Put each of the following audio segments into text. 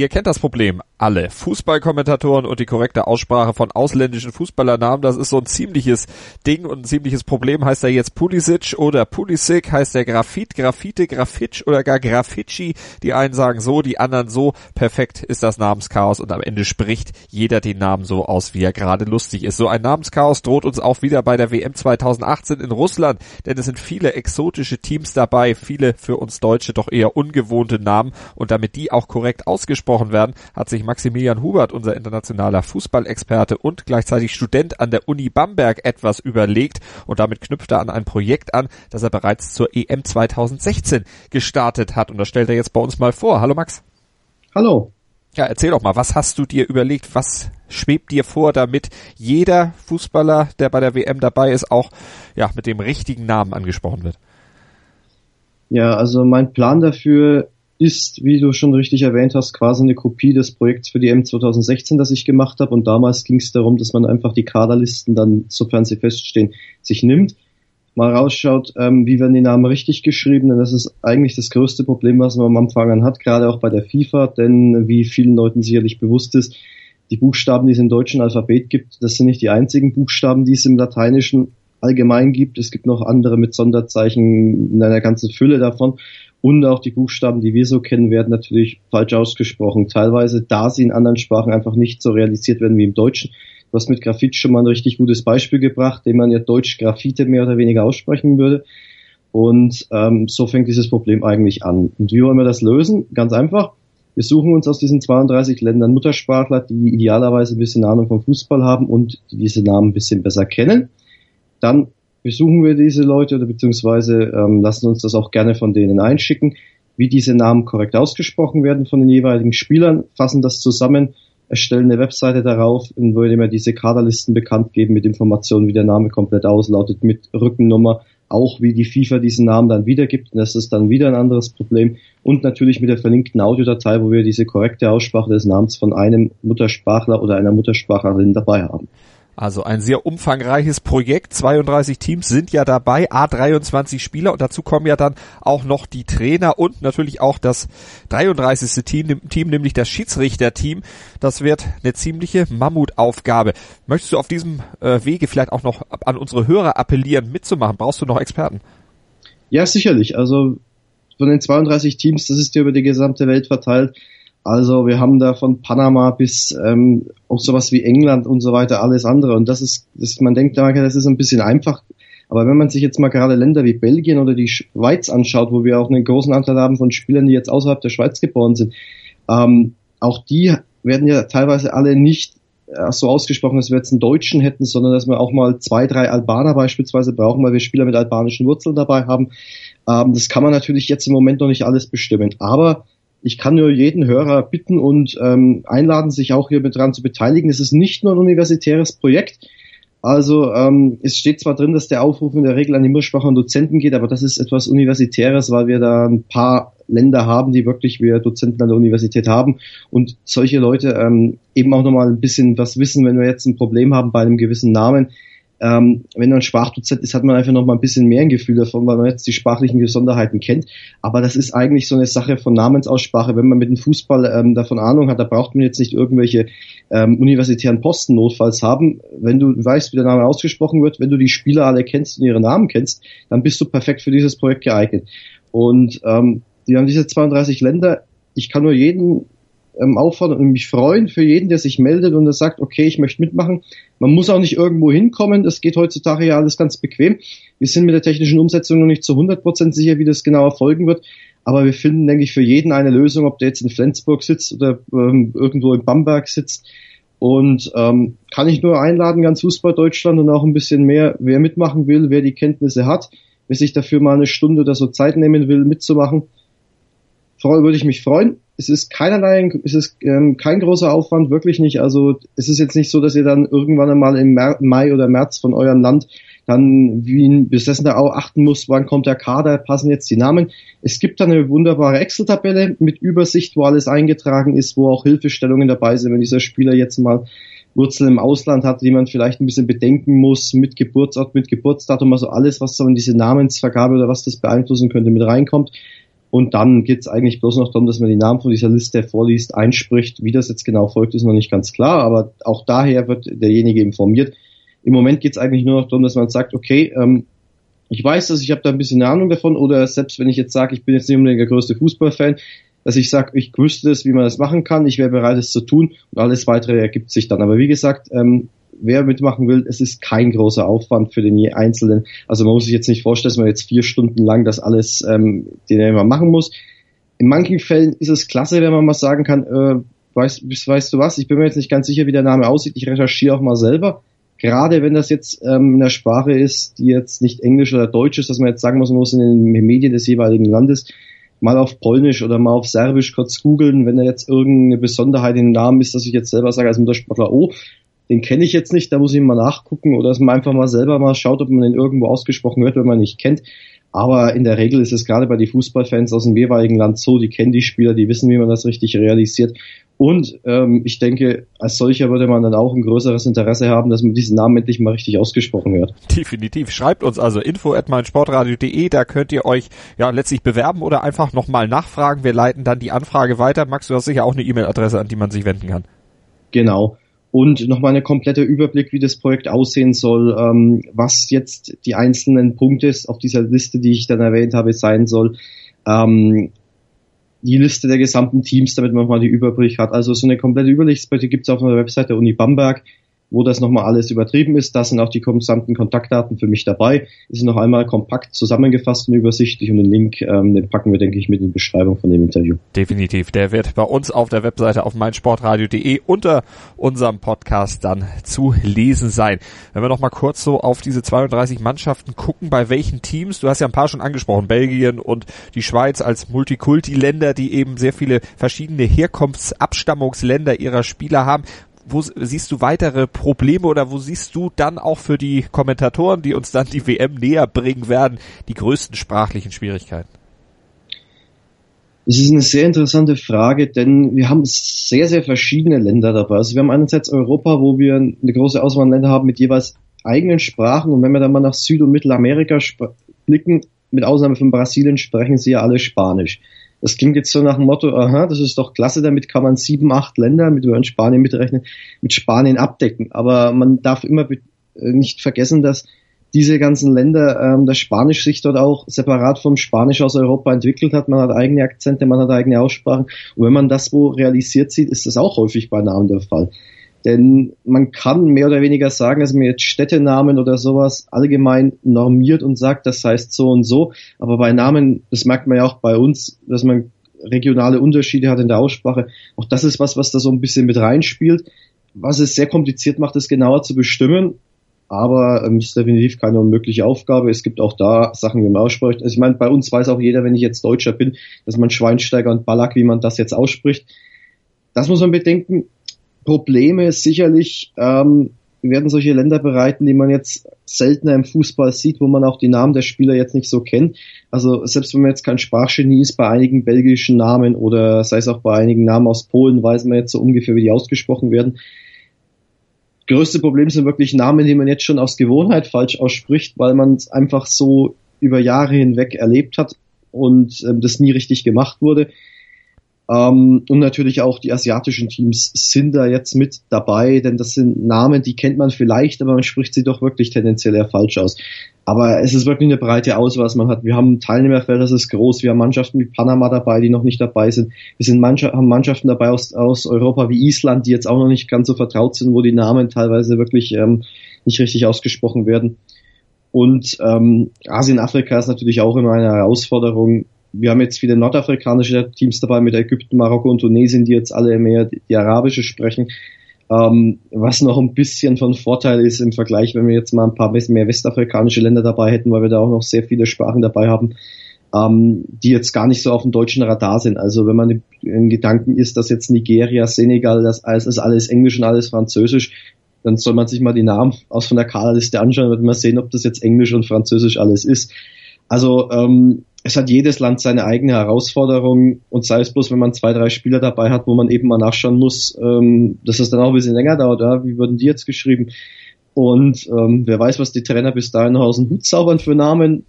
Ihr kennt das Problem alle Fußballkommentatoren und die korrekte Aussprache von ausländischen Fußballernamen, das ist so ein ziemliches Ding und ein ziemliches Problem. Heißt er jetzt Pulisic oder Pulisic? Heißt der Grafit, Grafite, Grafitsch oder gar Grafici? Die einen sagen so, die anderen so. Perfekt ist das Namenschaos und am Ende spricht jeder den Namen so aus, wie er gerade lustig ist. So ein Namenschaos droht uns auch wieder bei der WM 2018 in Russland, denn es sind viele exotische Teams dabei, viele für uns Deutsche doch eher ungewohnte Namen und damit die auch korrekt ausgesprochen werden, hat sich Maximilian Hubert, unser internationaler Fußballexperte und gleichzeitig Student an der Uni Bamberg, etwas überlegt und damit knüpft er an ein Projekt an, das er bereits zur EM 2016 gestartet hat. Und das stellt er jetzt bei uns mal vor. Hallo Max. Hallo. Ja, erzähl doch mal, was hast du dir überlegt? Was schwebt dir vor, damit jeder Fußballer, der bei der WM dabei ist, auch ja mit dem richtigen Namen angesprochen wird? Ja, also mein Plan dafür ist, wie du schon richtig erwähnt hast, quasi eine Kopie des Projekts für die M 2016, das ich gemacht habe. Und damals ging es darum, dass man einfach die Kaderlisten dann, sofern sie feststehen, sich nimmt, mal rausschaut, ähm, wie werden die Namen richtig geschrieben. Denn das ist eigentlich das größte Problem, was man am Anfang an hat, gerade auch bei der FIFA. Denn wie vielen Leuten sicherlich bewusst ist, die Buchstaben, die es im deutschen Alphabet gibt, das sind nicht die einzigen Buchstaben, die es im lateinischen allgemein gibt. Es gibt noch andere mit Sonderzeichen in einer ganzen Fülle davon und auch die Buchstaben, die wir so kennen, werden natürlich falsch ausgesprochen. Teilweise, da sie in anderen Sprachen einfach nicht so realisiert werden wie im Deutschen. Du hast mit Graphit schon mal ein richtig gutes Beispiel gebracht, dem man ja Deutsch Graphite mehr oder weniger aussprechen würde. Und ähm, so fängt dieses Problem eigentlich an. Und wie wollen wir das lösen? Ganz einfach. Wir suchen uns aus diesen 32 Ländern Muttersprachler, die idealerweise ein bisschen Ahnung vom Fußball haben und die diese Namen ein bisschen besser kennen. Dann besuchen wir diese Leute oder beziehungsweise ähm, lassen uns das auch gerne von denen einschicken, wie diese Namen korrekt ausgesprochen werden von den jeweiligen Spielern, fassen das zusammen, erstellen eine Webseite darauf, in der wir diese Kaderlisten bekannt geben mit Informationen, wie der Name komplett auslautet, mit Rückennummer, auch wie die FIFA diesen Namen dann wiedergibt. Und das ist dann wieder ein anderes Problem. Und natürlich mit der verlinkten Audiodatei, wo wir diese korrekte Aussprache des Namens von einem Muttersprachler oder einer Muttersprachlerin dabei haben. Also ein sehr umfangreiches Projekt. 32 Teams sind ja dabei, A23 Spieler und dazu kommen ja dann auch noch die Trainer und natürlich auch das 33. Team, Team nämlich das Schiedsrichterteam. Das wird eine ziemliche Mammutaufgabe. Möchtest du auf diesem äh, Wege vielleicht auch noch an unsere Hörer appellieren, mitzumachen? Brauchst du noch Experten? Ja, sicherlich. Also von den 32 Teams, das ist ja über die gesamte Welt verteilt also wir haben da von Panama bis ähm, auch sowas wie England und so weiter alles andere. Und das ist, das, man denkt, das ist ein bisschen einfach. Aber wenn man sich jetzt mal gerade Länder wie Belgien oder die Schweiz anschaut, wo wir auch einen großen Anteil haben von Spielern, die jetzt außerhalb der Schweiz geboren sind, ähm, auch die werden ja teilweise alle nicht äh, so ausgesprochen, dass wir jetzt einen Deutschen hätten, sondern dass wir auch mal zwei, drei Albaner beispielsweise brauchen, weil wir Spieler mit albanischen Wurzeln dabei haben. Ähm, das kann man natürlich jetzt im Moment noch nicht alles bestimmen. Aber ich kann nur jeden Hörer bitten und ähm, einladen, sich auch hier mit dran zu beteiligen. Es ist nicht nur ein universitäres Projekt. Also ähm, es steht zwar drin, dass der Aufruf in der Regel an die Muttersprache und Dozenten geht, aber das ist etwas Universitäres, weil wir da ein paar Länder haben, die wirklich wir Dozenten an der Universität haben und solche Leute ähm, eben auch nochmal ein bisschen was wissen, wenn wir jetzt ein Problem haben bei einem gewissen Namen ähm, wenn man Sprachdozent ist, hat man einfach noch mal ein bisschen mehr ein Gefühl davon, weil man jetzt die sprachlichen Besonderheiten kennt. Aber das ist eigentlich so eine Sache von Namensaussprache. Wenn man mit dem Fußball ähm, davon Ahnung hat, da braucht man jetzt nicht irgendwelche ähm, universitären Posten notfalls haben. Wenn du weißt, wie der Name ausgesprochen wird, wenn du die Spieler alle kennst und ihre Namen kennst, dann bist du perfekt für dieses Projekt geeignet. Und ähm, die haben diese 32 Länder. Ich kann nur jeden ähm, auffordern und mich freuen für jeden, der sich meldet und der sagt, okay, ich möchte mitmachen. Man muss auch nicht irgendwo hinkommen, das geht heutzutage ja alles ganz bequem. Wir sind mit der technischen Umsetzung noch nicht zu 100% sicher, wie das genau erfolgen wird, aber wir finden, denke ich, für jeden eine Lösung, ob der jetzt in Flensburg sitzt oder ähm, irgendwo in Bamberg sitzt. Und ähm, kann ich nur einladen, ganz Fußball Deutschland und auch ein bisschen mehr, wer mitmachen will, wer die Kenntnisse hat, wer sich dafür mal eine Stunde oder so Zeit nehmen will, mitzumachen. Würde ich mich freuen es ist keinerlei, es ist ähm, kein großer Aufwand, wirklich nicht. Also es ist jetzt nicht so, dass ihr dann irgendwann einmal im Mai oder März von eurem Land dann wie ein besessener auch achten muss, wann kommt der Kader, passen jetzt die Namen. Es gibt dann eine wunderbare Excel-Tabelle mit Übersicht, wo alles eingetragen ist, wo auch Hilfestellungen dabei sind, wenn dieser Spieler jetzt mal Wurzeln im Ausland hat, die man vielleicht ein bisschen bedenken muss, mit Geburtsort, mit Geburtsdatum, also alles, was so in diese Namensvergabe oder was das beeinflussen könnte, mit reinkommt. Und dann geht es eigentlich bloß noch darum, dass man die Namen von dieser Liste vorliest, einspricht. Wie das jetzt genau folgt, ist noch nicht ganz klar, aber auch daher wird derjenige informiert. Im Moment geht es eigentlich nur noch darum, dass man sagt, okay, ähm, ich weiß, dass ich habe da ein bisschen Ahnung davon, oder selbst wenn ich jetzt sage, ich bin jetzt nicht unbedingt der größte Fußballfan, dass ich sage, ich wüsste es, wie man das machen kann, ich wäre bereit, es zu tun und alles weitere ergibt sich dann. Aber wie gesagt, ähm, wer mitmachen will, es ist kein großer Aufwand für den je Einzelnen. Also man muss sich jetzt nicht vorstellen, dass man jetzt vier Stunden lang das alles, ähm, den man machen muss. In manchen Fällen ist es klasse, wenn man mal sagen kann, äh, weißt, weißt du was, ich bin mir jetzt nicht ganz sicher, wie der Name aussieht, ich recherchiere auch mal selber. Gerade wenn das jetzt ähm, in der Sprache ist, die jetzt nicht Englisch oder Deutsch ist, dass man jetzt sagen muss, man muss in den Medien des jeweiligen Landes mal auf Polnisch oder mal auf Serbisch kurz googeln, wenn da jetzt irgendeine Besonderheit in den Namen ist, dass ich jetzt selber sage als Muttersprachler, oh, den kenne ich jetzt nicht, da muss ich mal nachgucken oder dass man einfach mal selber mal schaut, ob man den irgendwo ausgesprochen hört, wenn man nicht kennt. Aber in der Regel ist es gerade bei den Fußballfans aus dem jeweiligen Land so, die kennen die Spieler, die wissen, wie man das richtig realisiert. Und ähm, ich denke, als solcher würde man dann auch ein größeres Interesse haben, dass man diesen Namen endlich mal richtig ausgesprochen hört. Definitiv. Schreibt uns also info at meinsportradio.de, da könnt ihr euch ja letztlich bewerben oder einfach nochmal nachfragen. Wir leiten dann die Anfrage weiter. Max, du hast sicher auch eine E-Mail-Adresse, an die man sich wenden kann. Genau und nochmal eine komplette Überblick, wie das Projekt aussehen soll, ähm, was jetzt die einzelnen Punkte auf dieser Liste, die ich dann erwähnt habe, sein soll. Ähm, die Liste der gesamten Teams, damit man mal die Überblick hat. Also so eine komplette Übersichtsseite gibt es auf der Webseite der Uni Bamberg wo das nochmal alles übertrieben ist. Da sind auch die gesamten Kontaktdaten für mich dabei. Ist noch einmal kompakt zusammengefasst und übersichtlich und den Link, ähm, den packen wir, denke ich, mit in die Beschreibung von dem Interview. Definitiv. Der wird bei uns auf der Webseite auf meinsportradio.de unter unserem Podcast dann zu lesen sein. Wenn wir nochmal kurz so auf diese 32 Mannschaften gucken, bei welchen Teams, du hast ja ein paar schon angesprochen, Belgien und die Schweiz als Multikulti-Länder, die eben sehr viele verschiedene Herkunftsabstammungsländer ihrer Spieler haben wo siehst du weitere Probleme oder wo siehst du dann auch für die Kommentatoren, die uns dann die WM näher bringen werden, die größten sprachlichen Schwierigkeiten? Das ist eine sehr interessante Frage, denn wir haben sehr, sehr verschiedene Länder dabei. Also wir haben einerseits Europa, wo wir eine große Auswahl an Ländern haben mit jeweils eigenen Sprachen. Und wenn wir dann mal nach Süd- und Mittelamerika blicken, mit Ausnahme von Brasilien, sprechen sie ja alle Spanisch. Das klingt jetzt so nach dem Motto, aha, das ist doch klasse, damit kann man sieben, acht Länder, mit wir Spanien mitrechnen, mit Spanien abdecken. Aber man darf immer äh, nicht vergessen, dass diese ganzen Länder, ähm, das Spanisch sich dort auch separat vom Spanisch aus Europa entwickelt hat. Man hat eigene Akzente, man hat eigene Aussprachen. Und wenn man das wo realisiert sieht, ist das auch häufig bei Namen der Fall. Denn man kann mehr oder weniger sagen, dass man jetzt Städtenamen oder sowas allgemein normiert und sagt, das heißt so und so. Aber bei Namen, das merkt man ja auch bei uns, dass man regionale Unterschiede hat in der Aussprache. Auch das ist was, was da so ein bisschen mit reinspielt. Was es sehr kompliziert macht, es genauer zu bestimmen. Aber ähm, ist definitiv keine unmögliche Aufgabe. Es gibt auch da Sachen, wie man ausspricht. Also ich meine, bei uns weiß auch jeder, wenn ich jetzt Deutscher bin, dass man Schweinsteiger und Ballack, wie man das jetzt ausspricht. Das muss man bedenken Probleme sicherlich ähm, werden solche Länder bereiten, die man jetzt seltener im Fußball sieht, wo man auch die Namen der Spieler jetzt nicht so kennt. Also selbst wenn man jetzt kein Sprachgenie ist, bei einigen belgischen Namen oder sei es auch bei einigen Namen aus Polen, weiß man jetzt so ungefähr, wie die ausgesprochen werden. Größte Problem sind wirklich Namen, die man jetzt schon aus Gewohnheit falsch ausspricht, weil man es einfach so über Jahre hinweg erlebt hat und ähm, das nie richtig gemacht wurde. Ähm, und natürlich auch die asiatischen Teams sind da jetzt mit dabei, denn das sind Namen, die kennt man vielleicht, aber man spricht sie doch wirklich tendenziell eher falsch aus. Aber es ist wirklich eine breite Auswahl, was man hat. Wir haben Teilnehmerfeld, das ist groß. Wir haben Mannschaften wie Panama dabei, die noch nicht dabei sind. Wir sind Mannschaft, haben Mannschaften dabei aus, aus Europa wie Island, die jetzt auch noch nicht ganz so vertraut sind, wo die Namen teilweise wirklich ähm, nicht richtig ausgesprochen werden. Und ähm, Asien, Afrika ist natürlich auch immer eine Herausforderung wir haben jetzt viele nordafrikanische Teams dabei mit Ägypten, Marokko und Tunesien, die jetzt alle mehr die, arabische sprechen. Ähm, was noch ein bisschen von Vorteil ist im Vergleich, wenn wir jetzt mal ein paar mehr westafrikanische Länder dabei hätten, weil wir da auch noch sehr viele Sprachen dabei haben, ähm, die jetzt gar nicht so auf dem deutschen Radar sind. Also wenn man in Gedanken ist, dass jetzt Nigeria, Senegal, das alles ist alles Englisch und alles Französisch, dann soll man sich mal die Namen aus von der Kaderliste anschauen, wird man sehen, ob das jetzt Englisch und Französisch alles ist. Also ähm, es hat jedes Land seine eigene Herausforderung und sei es bloß, wenn man zwei, drei Spieler dabei hat, wo man eben mal nachschauen muss, ähm, dass es dann auch ein bisschen länger dauert. Ja? Wie würden die jetzt geschrieben? Und ähm, wer weiß, was die Trainer bis dahin noch aus dem Hut zaubern für Namen.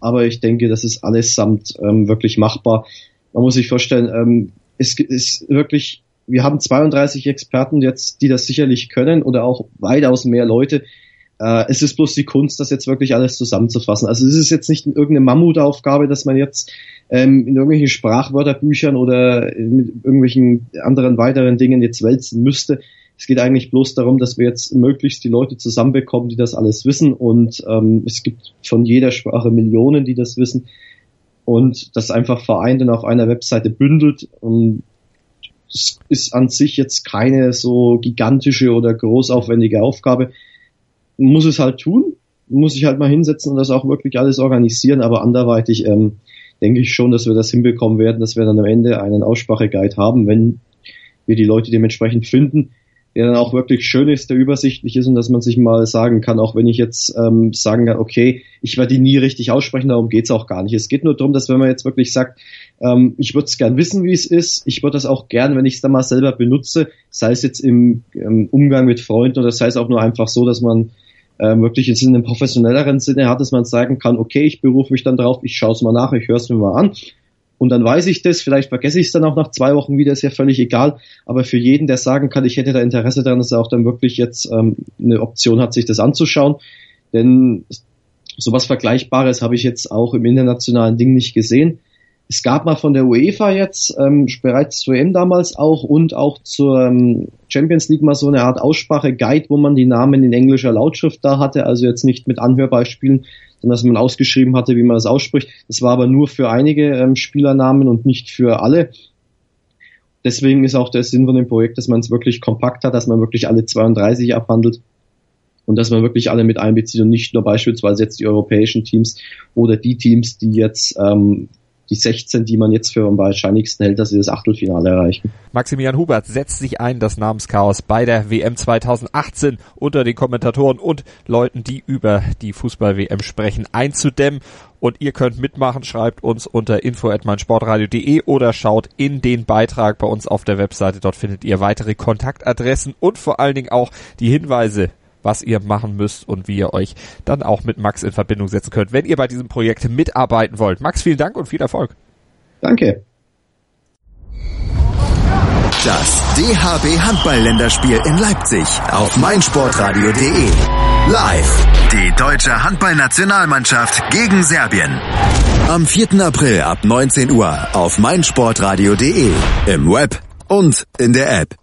Aber ich denke, das ist allesamt ähm, wirklich machbar. Man muss sich vorstellen, ähm, es ist wirklich, wir haben 32 Experten jetzt, die das sicherlich können oder auch weitaus mehr Leute. Äh, es ist bloß die Kunst, das jetzt wirklich alles zusammenzufassen. Also es ist jetzt nicht irgendeine Mammutaufgabe, dass man jetzt ähm, in irgendwelchen Sprachwörterbüchern oder mit irgendwelchen anderen weiteren Dingen jetzt wälzen müsste. Es geht eigentlich bloß darum, dass wir jetzt möglichst die Leute zusammenbekommen, die das alles wissen. Und ähm, es gibt von jeder Sprache Millionen, die das wissen. Und das einfach vereint und auf einer Webseite bündelt. Und es ist an sich jetzt keine so gigantische oder großaufwendige Aufgabe muss es halt tun, muss ich halt mal hinsetzen und das auch wirklich alles organisieren, aber anderweitig ähm, denke ich schon, dass wir das hinbekommen werden, dass wir dann am Ende einen Ausspracheguide haben, wenn wir die Leute dementsprechend finden, der dann auch wirklich schön ist, der übersichtlich ist und dass man sich mal sagen kann, auch wenn ich jetzt ähm, sagen kann, okay, ich werde die nie richtig aussprechen, darum geht's auch gar nicht. Es geht nur darum, dass wenn man jetzt wirklich sagt, ähm, ich würde es gern wissen, wie es ist, ich würde das auch gern, wenn ich es dann mal selber benutze, sei es jetzt im, im Umgang mit Freunden oder sei es auch nur einfach so, dass man ähm, wirklich jetzt in einem professionelleren Sinne hat, dass man sagen kann, okay, ich berufe mich dann drauf, ich schaue es mal nach, ich höre es mir mal an. Und dann weiß ich das, vielleicht vergesse ich es dann auch nach zwei Wochen wieder, ist ja völlig egal. Aber für jeden, der sagen kann, ich hätte da Interesse daran, dass er auch dann wirklich jetzt ähm, eine Option hat, sich das anzuschauen. Denn sowas Vergleichbares habe ich jetzt auch im internationalen Ding nicht gesehen. Es gab mal von der UEFA jetzt ähm, bereits zur EM damals auch und auch zur ähm, Champions League mal so eine Art Aussprache-Guide, wo man die Namen in englischer Lautschrift da hatte, also jetzt nicht mit Anhörbeispielen, sondern dass man ausgeschrieben hatte, wie man das ausspricht. Das war aber nur für einige ähm, Spielernamen und nicht für alle. Deswegen ist auch der Sinn von dem Projekt, dass man es wirklich kompakt hat, dass man wirklich alle 32 abhandelt und dass man wirklich alle mit einbezieht und nicht nur beispielsweise jetzt die europäischen Teams oder die Teams, die jetzt ähm, die 16, die man jetzt für am wahrscheinlichsten hält, dass sie das Achtelfinale erreichen. Maximilian Hubert setzt sich ein, das Namenschaos bei der WM 2018 unter den Kommentatoren und Leuten, die über die Fußball-WM sprechen, einzudämmen. Und ihr könnt mitmachen, schreibt uns unter info@meinsportradio.de oder schaut in den Beitrag bei uns auf der Webseite. Dort findet ihr weitere Kontaktadressen und vor allen Dingen auch die Hinweise, was ihr machen müsst und wie ihr euch dann auch mit Max in Verbindung setzen könnt, wenn ihr bei diesem Projekt mitarbeiten wollt. Max, vielen Dank und viel Erfolg. Danke. Das DHB Handball-Länderspiel in Leipzig auf meinsportradio.de. Live. Die deutsche Handballnationalmannschaft gegen Serbien. Am 4. April ab 19 Uhr auf meinsportradio.de. Im Web und in der App.